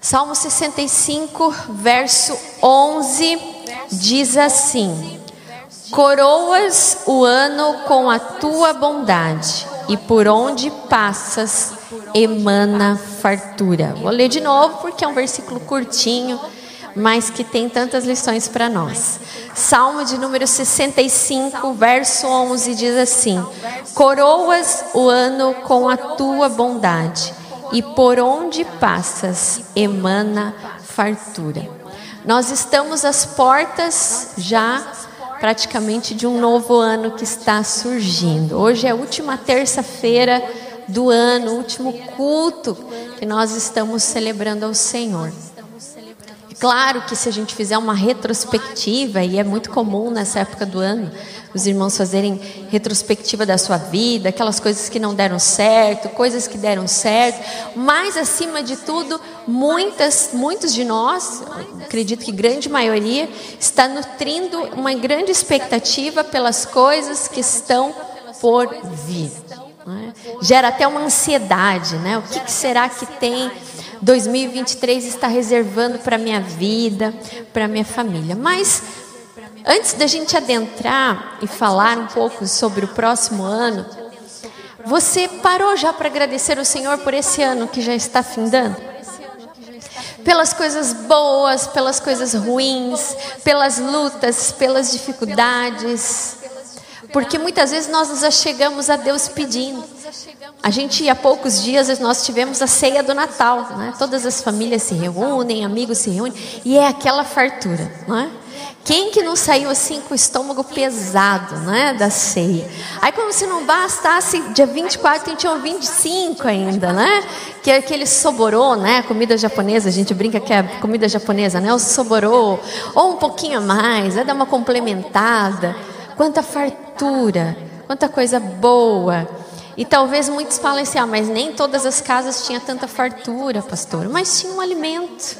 Salmo 65, verso 11, diz assim: Coroas o ano com a tua bondade, e por onde passas emana fartura. Vou ler de novo porque é um versículo curtinho, mas que tem tantas lições para nós. Salmo de número 65, verso 11 diz assim: Coroas o ano com a tua bondade, e por onde passas emana fartura. Nós estamos às portas já praticamente de um novo ano que está surgindo. Hoje é a última terça-feira do ano, último culto que nós estamos celebrando ao Senhor. Claro que se a gente fizer uma retrospectiva, e é muito comum nessa época do ano, os irmãos fazerem retrospectiva da sua vida, aquelas coisas que não deram certo, coisas que deram certo, mas acima de tudo, muitas, muitos de nós, acredito que grande maioria, está nutrindo uma grande expectativa pelas coisas que estão por vir. É? Gera até uma ansiedade, né? O que, que será que tem 2023 está reservando para minha vida, para minha família? Mas antes da gente adentrar e falar um pouco sobre o próximo ano, você parou já para agradecer o Senhor por esse ano que já está findando? Pelas coisas boas, pelas coisas ruins, pelas lutas, pelas dificuldades, porque muitas vezes nós nos achegamos a Deus pedindo. A gente, há poucos dias, nós tivemos a ceia do Natal, né? Todas as famílias se reúnem, amigos se reúnem, e é aquela fartura, não é? Quem que não saiu assim com o estômago pesado, né, da ceia? Aí como se não bastasse, dia 24 tem dia 25 ainda, né? Que é aquele soborô, né, comida japonesa, a gente brinca que é comida japonesa, né, o soborô, ou um pouquinho a mais, é dar uma complementada. Quanta fartura, quanta coisa boa. E talvez muitos falem assim: ah, mas nem todas as casas tinham tanta fartura, pastor. Mas tinha um alimento.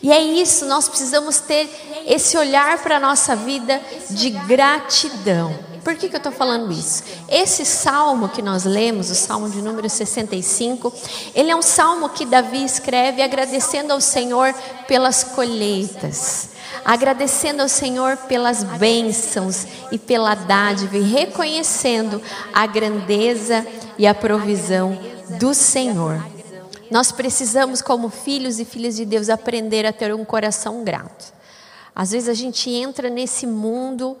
E é isso, nós precisamos ter esse olhar para a nossa vida de gratidão. Por que, que eu estou falando isso? Esse salmo que nós lemos, o salmo de número 65, ele é um salmo que Davi escreve agradecendo ao Senhor pelas colheitas agradecendo ao Senhor pelas bênçãos e pela dádiva e reconhecendo a grandeza e a provisão do Senhor. Nós precisamos, como filhos e filhas de Deus, aprender a ter um coração grato. Às vezes a gente entra nesse mundo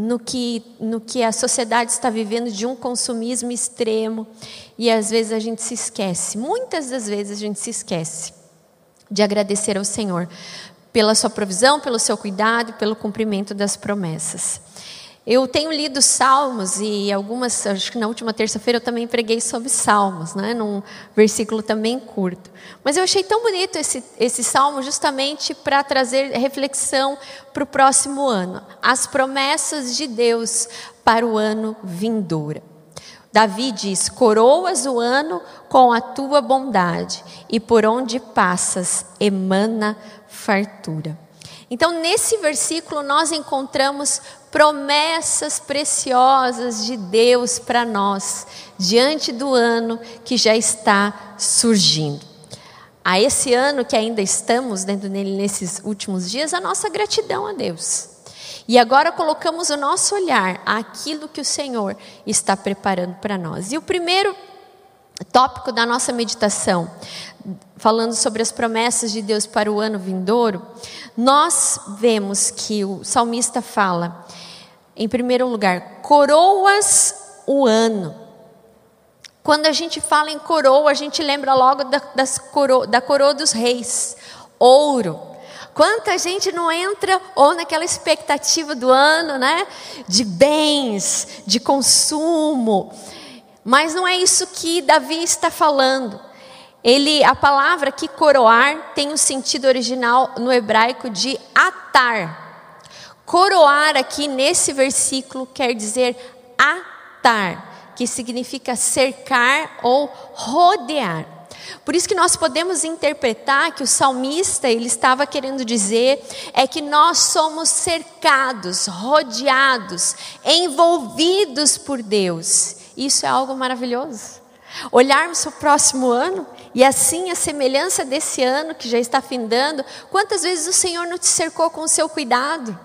no que, no que a sociedade está vivendo de um consumismo extremo e às vezes a gente se esquece, muitas das vezes a gente se esquece de agradecer ao Senhor pela sua provisão, pelo seu cuidado, pelo cumprimento das promessas. Eu tenho lido Salmos e algumas, acho que na última terça-feira eu também preguei sobre Salmos, né, num versículo também curto. Mas eu achei tão bonito esse, esse salmo justamente para trazer reflexão para o próximo ano. As promessas de Deus para o ano vindouro. Davi diz: Coroas o ano com a tua bondade, e por onde passas emana fartura. Então, nesse versículo, nós encontramos promessas preciosas de Deus para nós, diante do ano que já está surgindo. A esse ano que ainda estamos dentro dele nesses últimos dias, a nossa gratidão a Deus. E agora colocamos o nosso olhar àquilo que o Senhor está preparando para nós. E o primeiro tópico da nossa meditação, falando sobre as promessas de Deus para o ano vindouro, nós vemos que o salmista fala, em primeiro lugar, coroas o ano. Quando a gente fala em coroa, a gente lembra logo da, coro, da coroa dos reis, ouro. Quanta gente não entra ou naquela expectativa do ano, né? De bens, de consumo, mas não é isso que Davi está falando. Ele, a palavra que coroar tem o um sentido original no hebraico de atar. Coroar aqui nesse versículo quer dizer atar, que significa cercar ou rodear. Por isso que nós podemos interpretar que o salmista ele estava querendo dizer é que nós somos cercados, rodeados, envolvidos por Deus. Isso é algo maravilhoso. Olharmos o próximo ano E assim, a semelhança desse ano que já está findando, quantas vezes o Senhor não te cercou com o seu cuidado?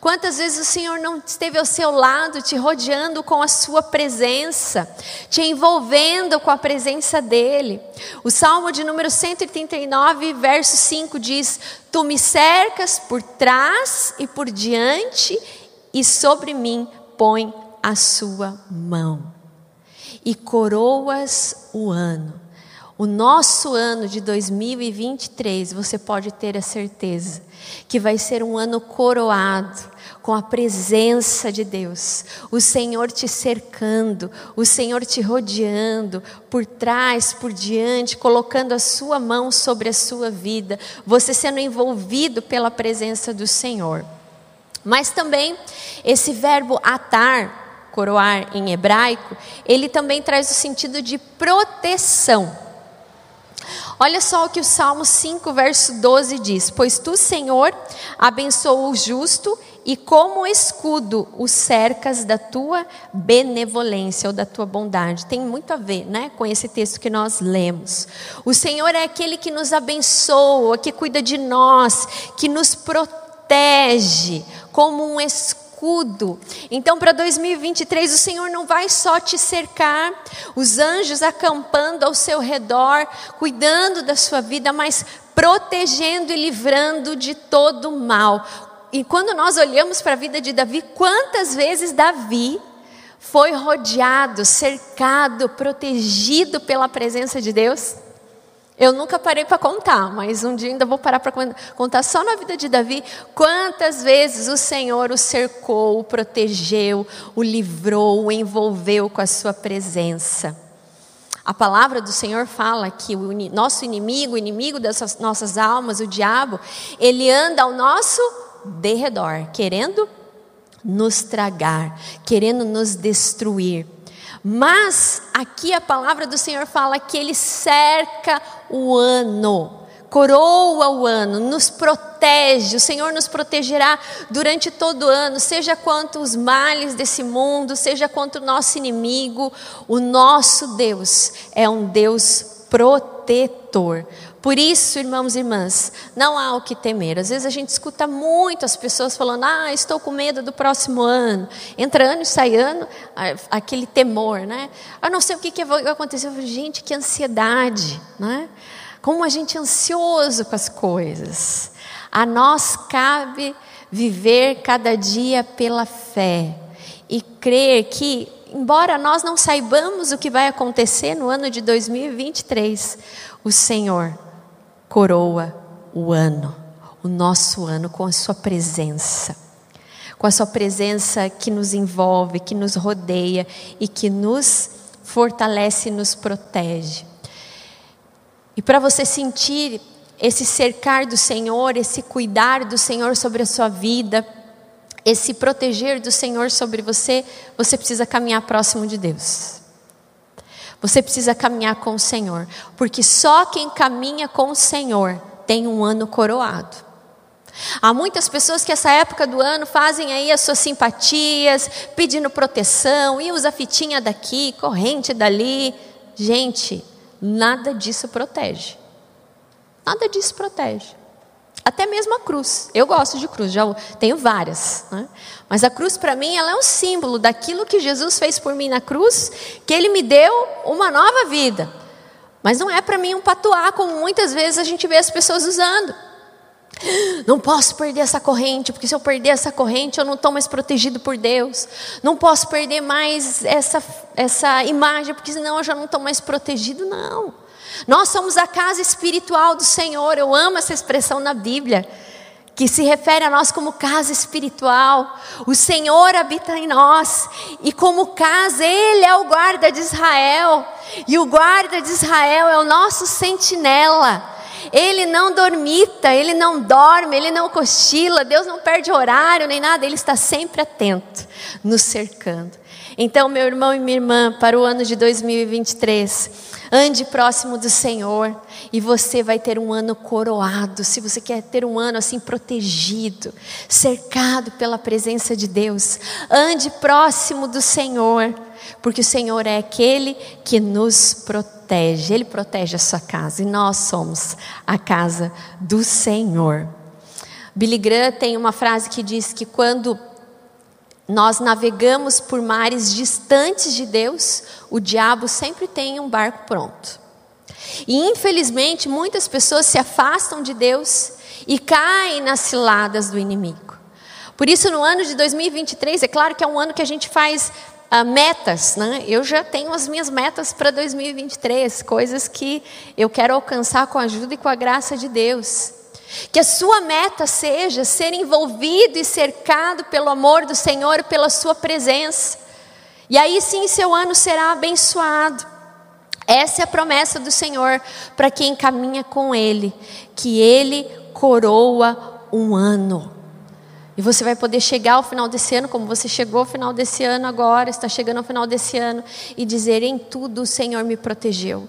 Quantas vezes o Senhor não esteve ao seu lado, te rodeando com a sua presença, te envolvendo com a presença dEle? O Salmo de número 139, verso 5 diz: Tu me cercas por trás e por diante, e sobre mim põe a sua mão. E coroas o ano o nosso ano de 2023, você pode ter a certeza que vai ser um ano coroado com a presença de Deus, o Senhor te cercando, o Senhor te rodeando, por trás, por diante, colocando a sua mão sobre a sua vida, você sendo envolvido pela presença do Senhor. Mas também esse verbo atar, coroar em hebraico, ele também traz o sentido de proteção. Olha só o que o Salmo 5, verso 12 diz: Pois tu, Senhor, abençoa o justo e como escudo o cercas da tua benevolência ou da tua bondade. Tem muito a ver, né, com esse texto que nós lemos. O Senhor é aquele que nos abençoa, que cuida de nós, que nos protege como um escudo escudo. Então, para 2023, o Senhor não vai só te cercar, os anjos acampando ao seu redor, cuidando da sua vida, mas protegendo e livrando de todo mal. E quando nós olhamos para a vida de Davi, quantas vezes Davi foi rodeado, cercado, protegido pela presença de Deus? Eu nunca parei para contar, mas um dia ainda vou parar para contar só na vida de Davi quantas vezes o Senhor o cercou, o protegeu, o livrou, o envolveu com a sua presença. A palavra do Senhor fala que o nosso inimigo, o inimigo das nossas almas, o diabo, ele anda ao nosso derredor, querendo nos tragar, querendo nos destruir. Mas aqui a palavra do Senhor fala que Ele cerca o ano, coroa o ano, nos protege, o Senhor nos protegerá durante todo o ano, seja quanto os males desse mundo, seja quanto o nosso inimigo, o nosso Deus é um Deus protetor. Por isso, irmãos e irmãs, não há o que temer. Às vezes a gente escuta muito as pessoas falando: ah, estou com medo do próximo ano. Entra ano e sai ano, aquele temor, né? Eu não sei o que, que vai acontecer. Eu falo, gente, que ansiedade, né? Como a gente é ansioso com as coisas. A nós cabe viver cada dia pela fé e crer que, embora nós não saibamos o que vai acontecer no ano de 2023, o Senhor coroa o ano, o nosso ano, com a Sua presença. Com a Sua presença que nos envolve, que nos rodeia e que nos fortalece e nos protege. E para você sentir esse cercar do Senhor, esse cuidar do Senhor sobre a sua vida, esse proteger do Senhor sobre você, você precisa caminhar próximo de Deus. Você precisa caminhar com o Senhor, porque só quem caminha com o Senhor tem um ano coroado. Há muitas pessoas que essa época do ano fazem aí as suas simpatias, pedindo proteção, e usa fitinha daqui, corrente dali. Gente, nada disso protege. Nada disso protege. Até mesmo a cruz. Eu gosto de cruz, já tenho várias. Né? Mas a cruz para mim ela é um símbolo daquilo que Jesus fez por mim na cruz, que Ele me deu uma nova vida. Mas não é para mim um patuar, como muitas vezes a gente vê as pessoas usando. Não posso perder essa corrente, porque se eu perder essa corrente eu não estou mais protegido por Deus. Não posso perder mais essa, essa imagem, porque senão eu já não estou mais protegido. Não. Nós somos a casa espiritual do Senhor. Eu amo essa expressão na Bíblia, que se refere a nós como casa espiritual. O Senhor habita em nós, e como casa, Ele é o guarda de Israel, e o guarda de Israel é o nosso sentinela. Ele não dormita, ele não dorme, ele não cochila, Deus não perde horário nem nada, ele está sempre atento, nos cercando. Então, meu irmão e minha irmã, para o ano de 2023, ande próximo do Senhor e você vai ter um ano coroado. Se você quer ter um ano assim protegido, cercado pela presença de Deus, ande próximo do Senhor. porque o Senhor é aquele que nos protege. Ele protege a sua casa e nós somos a casa do Senhor. Billy Graham tem uma frase que diz que quando nós navegamos por mares distantes de Deus, o diabo sempre tem um barco pronto. E infelizmente muitas pessoas se afastam de Deus e caem nas ciladas do inimigo. Por isso, no ano de 2023, é claro que é um ano que a gente faz uh, metas, né? Eu já tenho as minhas metas para 2023, coisas que eu quero alcançar com a ajuda e com a graça de Deus. Que a sua meta seja ser envolvido e cercado pelo amor do Senhor pela sua presença. E aí sim seu ano será abençoado. Essa é a promessa do Senhor para quem caminha com Ele, que Ele coroa um ano. E você vai poder chegar ao final desse ano, como você chegou ao final desse ano agora, está chegando ao final desse ano, e dizer: em tudo o Senhor me protegeu.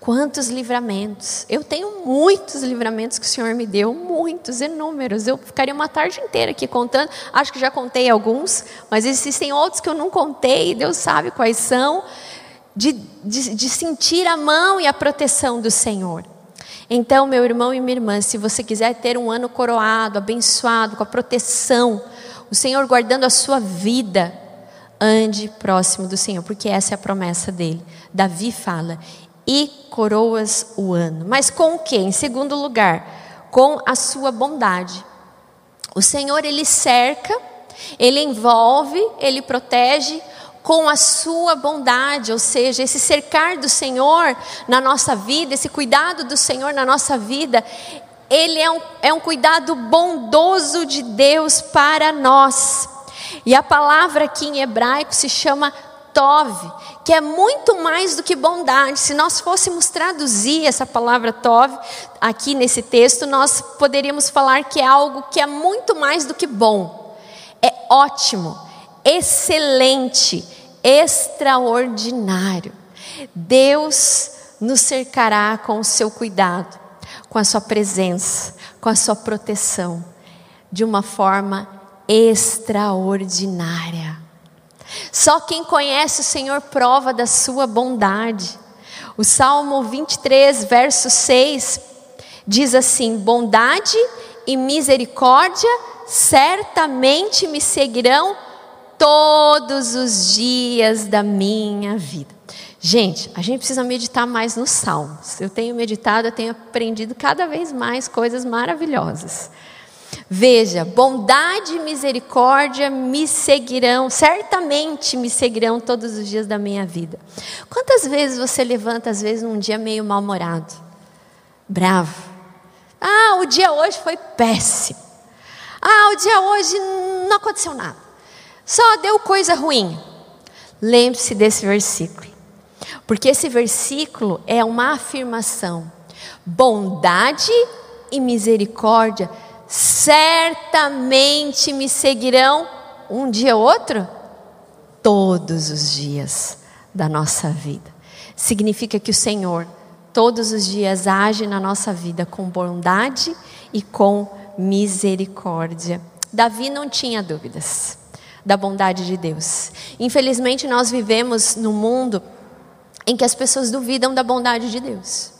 Quantos livramentos! Eu tenho muitos livramentos que o Senhor me deu, muitos, inúmeros. Eu ficaria uma tarde inteira aqui contando. Acho que já contei alguns, mas existem outros que eu não contei, Deus sabe quais são. De, de, de sentir a mão e a proteção do Senhor. Então, meu irmão e minha irmã, se você quiser ter um ano coroado, abençoado, com a proteção, o Senhor guardando a sua vida, ande próximo do Senhor, porque essa é a promessa dele. Davi fala: e coroas o ano. Mas com o que? Em segundo lugar, com a sua bondade. O Senhor, ele cerca, ele envolve, ele protege com a sua bondade, ou seja, esse cercar do Senhor na nossa vida, esse cuidado do Senhor na nossa vida, ele é um, é um cuidado bondoso de Deus para nós. E a palavra aqui em hebraico se chama Tov, que é muito mais do que bondade. Se nós fôssemos traduzir essa palavra Tov aqui nesse texto, nós poderíamos falar que é algo que é muito mais do que bom. É ótimo, excelente, extraordinário. Deus nos cercará com o seu cuidado, com a sua presença, com a sua proteção, de uma forma extraordinária. Só quem conhece o Senhor prova da sua bondade. O Salmo 23, verso 6 diz assim: Bondade e misericórdia certamente me seguirão todos os dias da minha vida. Gente, a gente precisa meditar mais nos Salmos. Eu tenho meditado, eu tenho aprendido cada vez mais coisas maravilhosas. Veja, bondade e misericórdia me seguirão, certamente me seguirão todos os dias da minha vida. Quantas vezes você levanta, às vezes, num dia meio mal-humorado, bravo? Ah, o dia hoje foi péssimo. Ah, o dia hoje não aconteceu nada. Só deu coisa ruim. Lembre-se desse versículo. Porque esse versículo é uma afirmação. Bondade e misericórdia certamente me seguirão um dia ou outro, todos os dias da nossa vida. Significa que o Senhor todos os dias age na nossa vida com bondade e com misericórdia. Davi não tinha dúvidas da bondade de Deus. Infelizmente, nós vivemos num mundo em que as pessoas duvidam da bondade de Deus.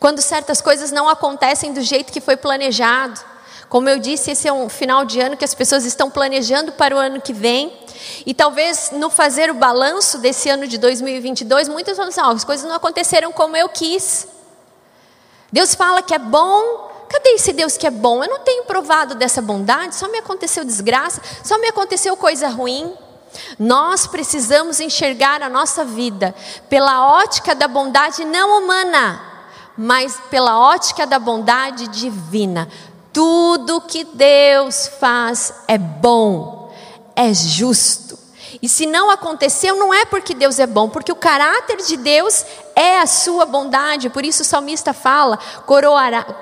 Quando certas coisas não acontecem do jeito que foi planejado, como eu disse, esse é um final de ano que as pessoas estão planejando para o ano que vem. E talvez no fazer o balanço desse ano de 2022, muitas vão dizer: oh, as coisas não aconteceram como eu quis. Deus fala que é bom. Cadê esse Deus que é bom? Eu não tenho provado dessa bondade, só me aconteceu desgraça, só me aconteceu coisa ruim. Nós precisamos enxergar a nossa vida pela ótica da bondade não humana, mas pela ótica da bondade divina. Tudo que Deus faz é bom, é justo. E se não aconteceu, não é porque Deus é bom, porque o caráter de Deus é a sua bondade. Por isso o salmista fala: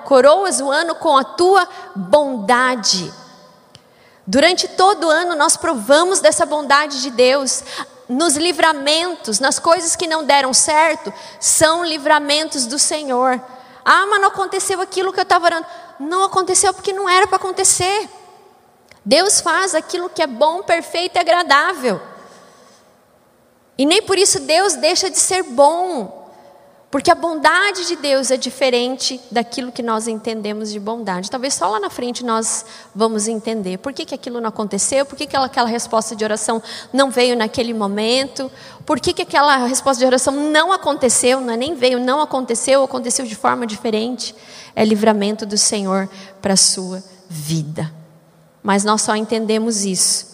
coroas o ano com a tua bondade. Durante todo o ano nós provamos dessa bondade de Deus. Nos livramentos, nas coisas que não deram certo, são livramentos do Senhor. Ah, mas não aconteceu aquilo que eu estava orando. Não aconteceu porque não era para acontecer. Deus faz aquilo que é bom, perfeito e agradável. E nem por isso Deus deixa de ser bom. Porque a bondade de Deus é diferente daquilo que nós entendemos de bondade. Talvez só lá na frente nós vamos entender por que, que aquilo não aconteceu, por que, que aquela resposta de oração não veio naquele momento, por que, que aquela resposta de oração não aconteceu, não é nem veio, não aconteceu, aconteceu de forma diferente. É livramento do Senhor para a sua vida. Mas nós só entendemos isso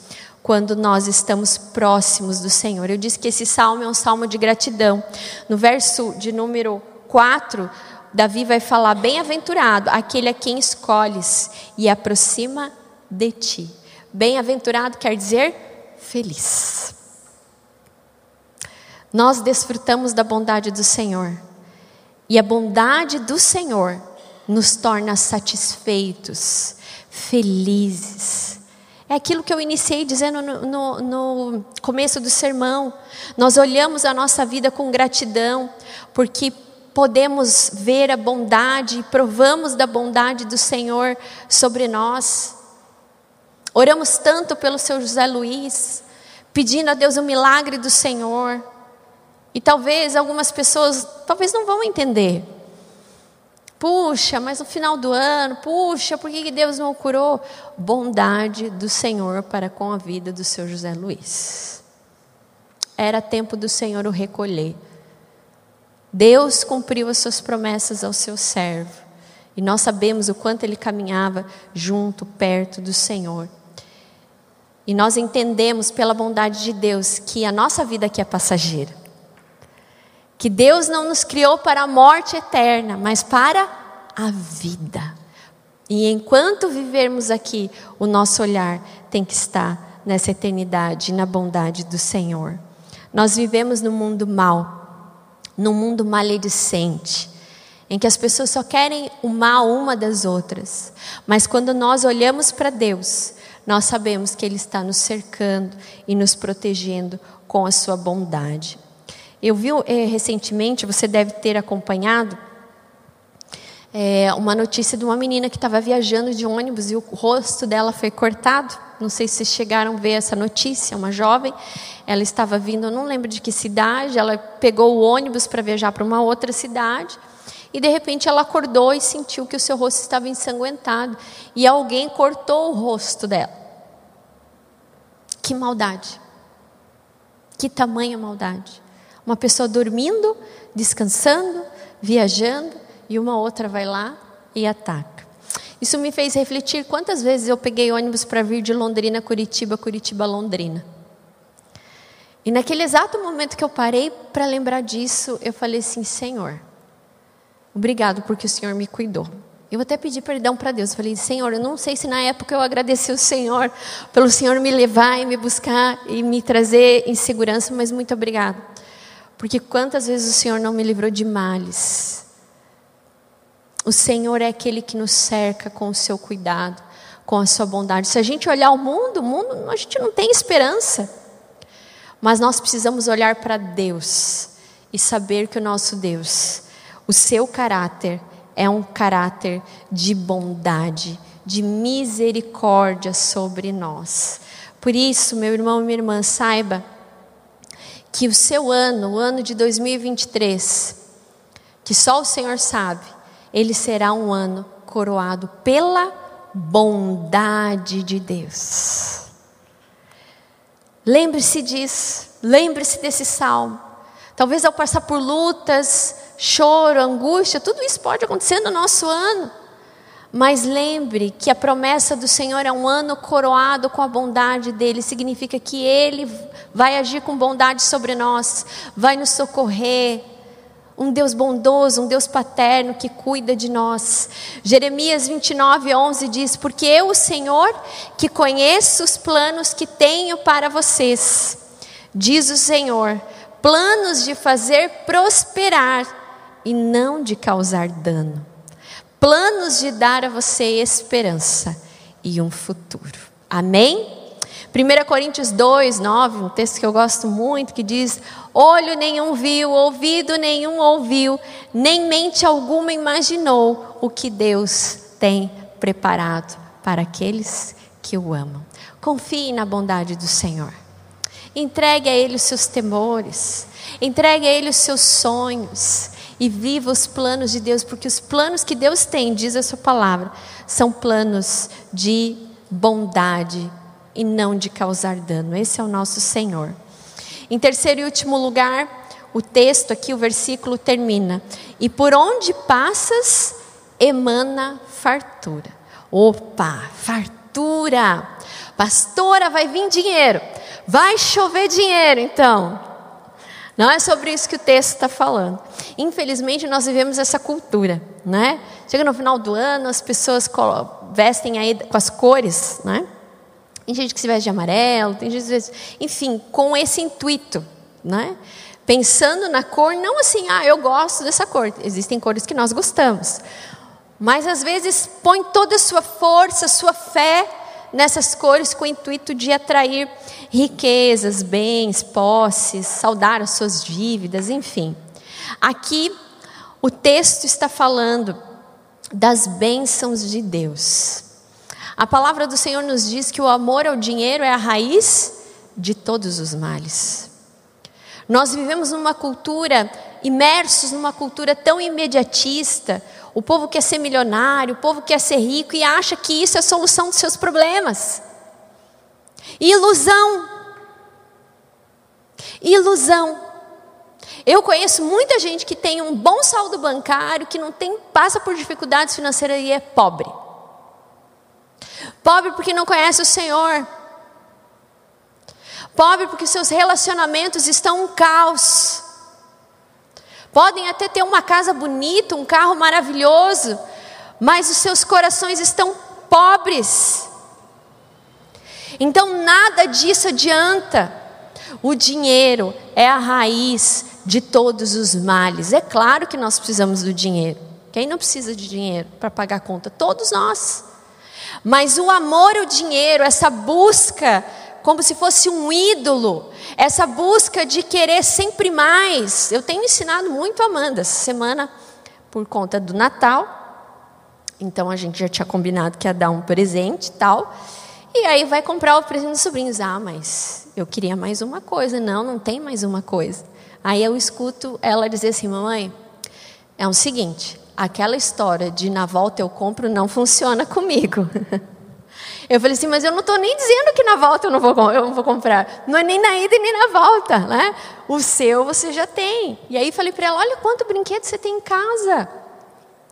quando nós estamos próximos do Senhor. Eu disse que esse salmo é um salmo de gratidão. No verso de número 4, Davi vai falar: Bem-aventurado aquele a quem escolhes e aproxima de ti. Bem-aventurado quer dizer feliz. Nós desfrutamos da bondade do Senhor. E a bondade do Senhor nos torna satisfeitos, felizes. É aquilo que eu iniciei dizendo no, no, no, começo do sermão. Nós olhamos a nossa vida com gratidão, porque podemos ver a bondade, provamos da bondade do Senhor sobre nós. Oramos tanto pelo seu José Luiz, pedindo a Deus o milagre do Senhor. E talvez algumas pessoas, talvez não vão entender. Puxa, mas no final do ano, puxa, por que Deus não curou? Bondade do Senhor para com a vida do seu José Luiz. Era tempo do Senhor o recolher. Deus cumpriu as suas promessas ao seu servo. E nós sabemos o quanto ele caminhava junto, perto do Senhor. E nós entendemos pela bondade de Deus que a nossa vida aqui é passageira que Deus não nos criou para a morte eterna, mas para a vida. E enquanto vivermos aqui, o nosso olhar tem que estar nessa eternidade, na bondade do Senhor. Nós vivemos num mundo mau, num mundo maledicente, em que as pessoas só querem o mal uma das outras. Mas quando nós olhamos para Deus, nós sabemos que Ele está nos cercando e nos protegendo com a sua bondade. Eu vi é, recentemente, você deve ter acompanhado, é, uma notícia de uma menina que estava viajando de ônibus e o rosto dela foi cortado. Não sei se vocês chegaram a ver essa notícia. Uma jovem, ela estava vindo, não lembro de que cidade, ela pegou o ônibus para viajar para uma outra cidade. E de repente ela acordou e sentiu que o seu rosto estava ensanguentado. E alguém cortou o rosto dela. Que maldade. Que tamanha maldade. Uma pessoa dormindo, descansando, viajando, e uma outra vai lá e ataca. Isso me fez refletir quantas vezes eu peguei ônibus para vir de Londrina, Curitiba, Curitiba, Londrina. E naquele exato momento que eu parei para lembrar disso, eu falei assim: Senhor, obrigado porque o Senhor me cuidou. Eu até pedi perdão para Deus. Eu falei, Senhor, eu não sei se na época eu agradeci o Senhor pelo Senhor me levar e me buscar e me trazer em segurança, mas muito obrigado. Porque quantas vezes o Senhor não me livrou de males? O Senhor é aquele que nos cerca com o seu cuidado, com a sua bondade. Se a gente olhar o mundo, o mundo a gente não tem esperança. Mas nós precisamos olhar para Deus e saber que o nosso Deus, o seu caráter é um caráter de bondade, de misericórdia sobre nós. Por isso, meu irmão e minha irmã, saiba que o seu ano, o ano de 2023, que só o Senhor sabe, ele será um ano coroado pela bondade de Deus. Lembre-se disso, lembre-se desse salmo. Talvez ao passar por lutas, choro, angústia, tudo isso pode acontecer no nosso ano. Mas lembre que a promessa do Senhor é um ano coroado com a bondade dele, significa que ele vai agir com bondade sobre nós, vai nos socorrer. Um Deus bondoso, um Deus paterno que cuida de nós. Jeremias 29, 11 diz: Porque eu, o Senhor, que conheço os planos que tenho para vocês, diz o Senhor, planos de fazer prosperar e não de causar dano planos de dar a você esperança e um futuro. Amém? 1 Coríntios 2, 9, um texto que eu gosto muito, que diz: Olho nenhum viu, ouvido nenhum ouviu, nem mente alguma imaginou o que Deus tem preparado para aqueles que o amam. Confie na bondade do Senhor. Entregue a Ele os seus temores, entregue a Ele os seus sonhos e viva os planos de Deus, porque os planos que Deus tem, diz a sua palavra, são planos de bondade e não de causar dano. Esse é o nosso Senhor. Em terceiro e último lugar, o texto aqui, o versículo termina: E por onde passas, emana fartura. Opa, fartura! Pastora, vai vir dinheiro, vai chover dinheiro, então. Não é sobre isso que o texto está falando. Infelizmente, nós vivemos essa cultura, né? Chega no final do ano, as pessoas vestem aí com as cores, né? Tem gente que se veste de amarelo, tem gente que se veste, enfim, com esse intuito, né? Pensando na cor, não assim, ah, eu gosto dessa cor. Existem cores que nós gostamos. Mas às vezes põe toda a sua força, sua fé nessas cores com o intuito de atrair riquezas, bens, posses, saldar as suas dívidas, enfim. Aqui o texto está falando das bênçãos de Deus. A palavra do Senhor nos diz que o amor ao dinheiro é a raiz de todos os males. Nós vivemos numa cultura, imersos numa cultura tão imediatista. O povo quer ser milionário, o povo quer ser rico e acha que isso é a solução dos seus problemas. Ilusão. Ilusão. Eu conheço muita gente que tem um bom saldo bancário, que não tem, passa por dificuldades financeiras e é pobre. Pobre porque não conhece o Senhor. Pobre porque seus relacionamentos estão um caos. Podem até ter uma casa bonita, um carro maravilhoso, mas os seus corações estão pobres. Então nada disso adianta. O dinheiro é a raiz de todos os males. É claro que nós precisamos do dinheiro. Quem não precisa de dinheiro para pagar a conta? Todos nós. Mas o amor ao dinheiro, essa busca como se fosse um ídolo, essa busca de querer sempre mais. Eu tenho ensinado muito a Amanda essa semana por conta do Natal. Então a gente já tinha combinado que ia dar um presente e tal. E aí vai comprar o presente dos sobrinhos. Ah, mas eu queria mais uma coisa. Não, não tem mais uma coisa. Aí eu escuto ela dizer assim: Mamãe, é o seguinte, aquela história de na volta eu compro não funciona comigo. Eu falei assim, mas eu não estou nem dizendo que na volta eu não vou, eu não vou comprar. Não é nem na ida nem na volta, né? O seu você já tem. E aí falei para ela, olha quanto brinquedo você tem em casa.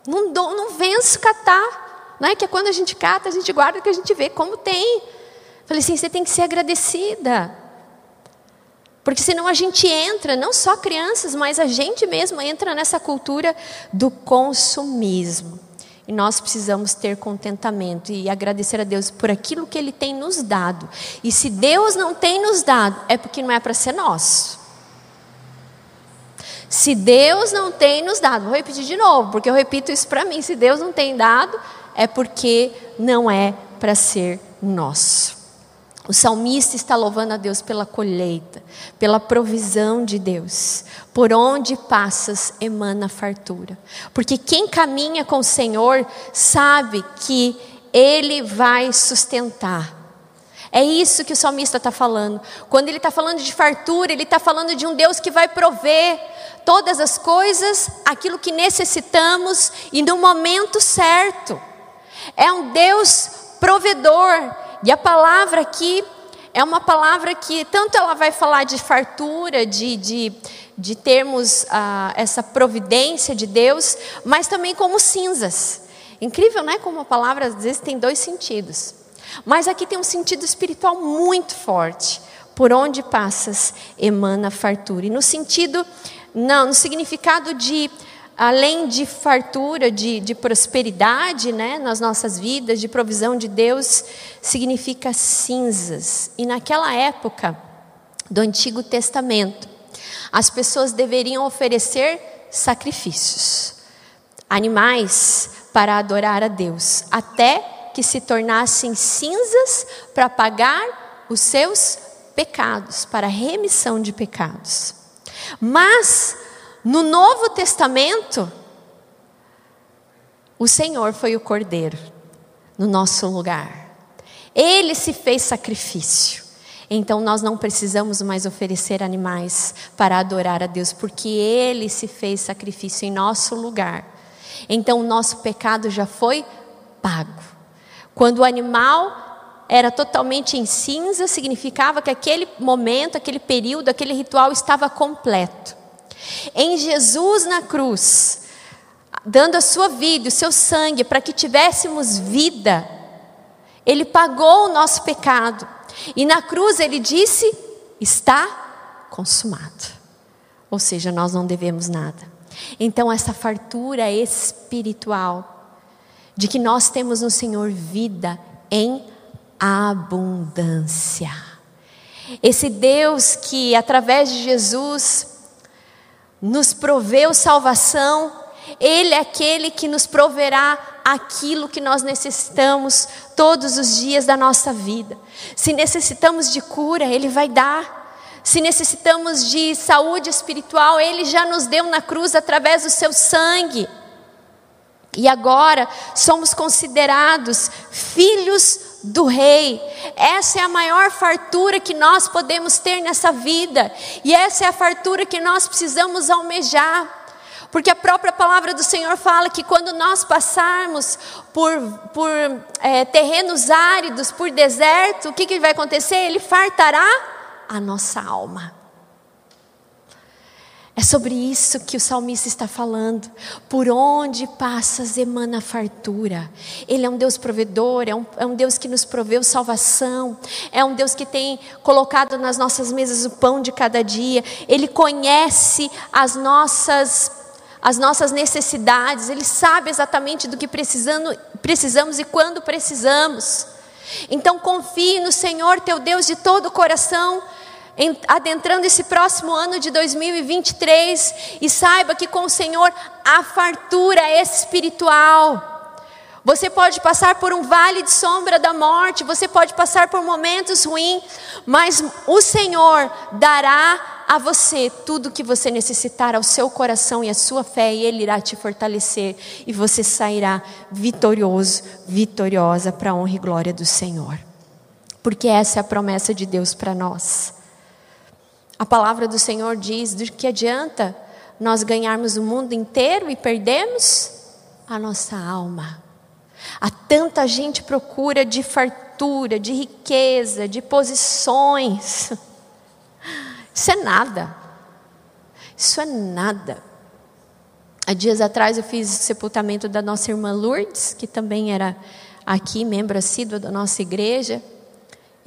Não, dou, não venço catar. Né? Que é quando a gente cata, a gente guarda que a gente vê como tem. Falei assim, você tem que ser agradecida. Porque senão a gente entra, não só crianças, mas a gente mesmo entra nessa cultura do consumismo. E nós precisamos ter contentamento e agradecer a Deus por aquilo que Ele tem nos dado. E se Deus não tem nos dado, é porque não é para ser nosso. Se Deus não tem nos dado, vou repetir de novo, porque eu repito isso para mim: se Deus não tem dado, é porque não é para ser nosso. O salmista está louvando a Deus pela colheita, pela provisão de Deus. Por onde passas, emana fartura. Porque quem caminha com o Senhor sabe que Ele vai sustentar. É isso que o salmista está falando. Quando ele está falando de fartura, ele está falando de um Deus que vai prover todas as coisas, aquilo que necessitamos e no momento certo. É um Deus provedor e a palavra aqui é uma palavra que tanto ela vai falar de fartura, de, de, de termos ah, essa providência de Deus, mas também como cinzas. Incrível, né? Como a palavra às vezes tem dois sentidos. Mas aqui tem um sentido espiritual muito forte. Por onde passas, emana fartura. E no sentido, não, no significado de além de fartura, de, de prosperidade né, nas nossas vidas, de provisão de Deus, significa cinzas. E naquela época do Antigo Testamento, as pessoas deveriam oferecer sacrifícios, animais para adorar a Deus, até que se tornassem cinzas para pagar os seus pecados, para remissão de pecados. Mas no Novo Testamento, o Senhor foi o Cordeiro no nosso lugar. Ele se fez sacrifício. Então nós não precisamos mais oferecer animais para adorar a Deus, porque Ele se fez sacrifício em nosso lugar. Então o nosso pecado já foi pago. Quando o animal era totalmente em cinza, significava que aquele momento, aquele período, aquele ritual estava completo. Em Jesus na cruz, dando a sua vida, o seu sangue, para que tivéssemos vida, Ele pagou o nosso pecado. E na cruz Ele disse: está consumado. Ou seja, nós não devemos nada. Então, essa fartura espiritual, de que nós temos no Senhor vida em abundância. Esse Deus que, através de Jesus, nos proveu salvação, Ele é aquele que nos proverá aquilo que nós necessitamos todos os dias da nossa vida. Se necessitamos de cura, Ele vai dar. Se necessitamos de saúde espiritual, Ele já nos deu na cruz através do seu sangue. E agora somos considerados filhos do Rei. Essa é a maior fartura que nós podemos ter nessa vida. E essa é a fartura que nós precisamos almejar. Porque a própria palavra do Senhor fala que quando nós passarmos por, por é, terrenos áridos, por deserto, o que, que vai acontecer? Ele fartará a nossa alma. É sobre isso que o salmista está falando. Por onde passas emana fartura. Ele é um Deus provedor, é um, é um, Deus que nos proveu salvação, é um Deus que tem colocado nas nossas mesas o pão de cada dia. Ele conhece as nossas, as nossas necessidades, ele sabe exatamente do que precisando, precisamos e quando precisamos. Então confie no Senhor teu Deus de todo o coração adentrando esse próximo ano de 2023 e saiba que com o Senhor há fartura espiritual. Você pode passar por um vale de sombra da morte, você pode passar por momentos ruins, mas o Senhor dará a você tudo o que você necessitar ao seu coração e à sua fé, e Ele irá te fortalecer, e você sairá vitorioso, vitoriosa para a honra e glória do Senhor. Porque essa é a promessa de Deus para nós. A palavra do Senhor diz: de que adianta nós ganharmos o mundo inteiro e perdermos a nossa alma? Há tanta gente procura de fartura, de riqueza, de posições. Isso é nada. Isso é nada. Há dias atrás eu fiz o sepultamento da nossa irmã Lourdes, que também era aqui, membro assíduo da nossa igreja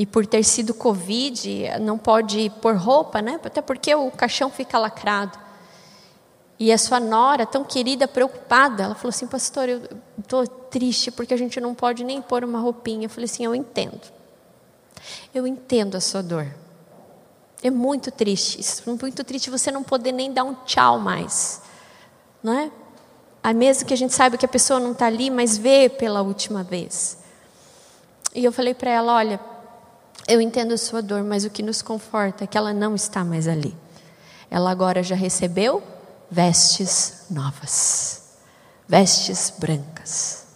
e por ter sido Covid, não pode pôr roupa, né? Até porque o caixão fica lacrado. E a sua nora, tão querida, preocupada, ela falou assim: Pastor, eu estou triste porque a gente não pode nem pôr uma roupinha. Eu falei assim: Eu entendo. Eu entendo a sua dor. É muito triste. É muito triste você não poder nem dar um tchau mais. Não é? A mesmo que a gente saiba que a pessoa não está ali, mas vê pela última vez. E eu falei para ela: Olha, eu entendo a sua dor, mas o que nos conforta é que ela não está mais ali. Ela agora já recebeu vestes novas, vestes brancas.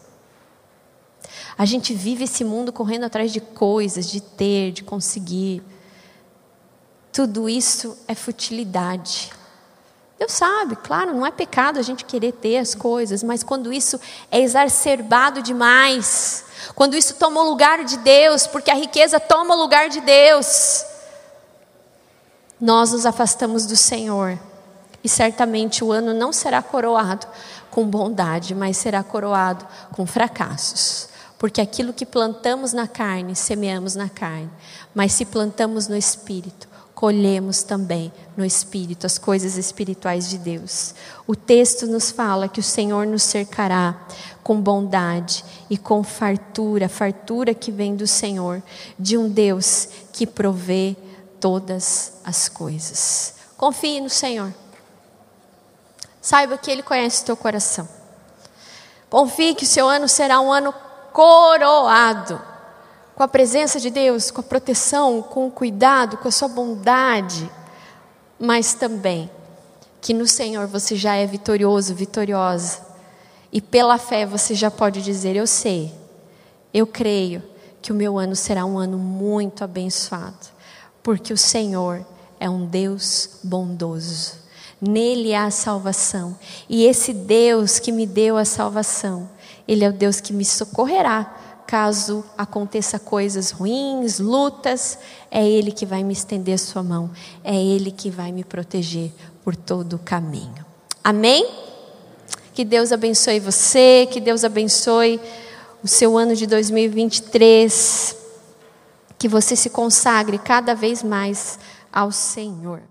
A gente vive esse mundo correndo atrás de coisas, de ter, de conseguir. Tudo isso é futilidade. Deus sabe, claro, não é pecado a gente querer ter as coisas, mas quando isso é exacerbado demais, quando isso toma o lugar de Deus, porque a riqueza toma o lugar de Deus, nós nos afastamos do Senhor. E certamente o ano não será coroado com bondade, mas será coroado com fracassos. Porque aquilo que plantamos na carne, semeamos na carne. Mas se plantamos no espírito, colhemos também no Espírito as coisas espirituais de Deus. O texto nos fala que o Senhor nos cercará com bondade e com fartura, fartura que vem do Senhor, de um Deus que provê todas as coisas. Confie no Senhor. Saiba que Ele conhece o teu coração. Confie que o seu ano será um ano coroado com a presença de Deus, com a proteção, com o cuidado, com a sua bondade, mas também que no Senhor você já é vitorioso, vitoriosa, e pela fé você já pode dizer: Eu sei, eu creio que o meu ano será um ano muito abençoado, porque o Senhor é um Deus bondoso. Nele há salvação. E esse Deus que me deu a salvação, Ele é o Deus que me socorrerá caso aconteça coisas ruins, lutas. É Ele que vai me estender sua mão. É Ele que vai me proteger por todo o caminho. Amém? Que Deus abençoe você, que Deus abençoe o seu ano de 2023. Que você se consagre cada vez mais ao Senhor.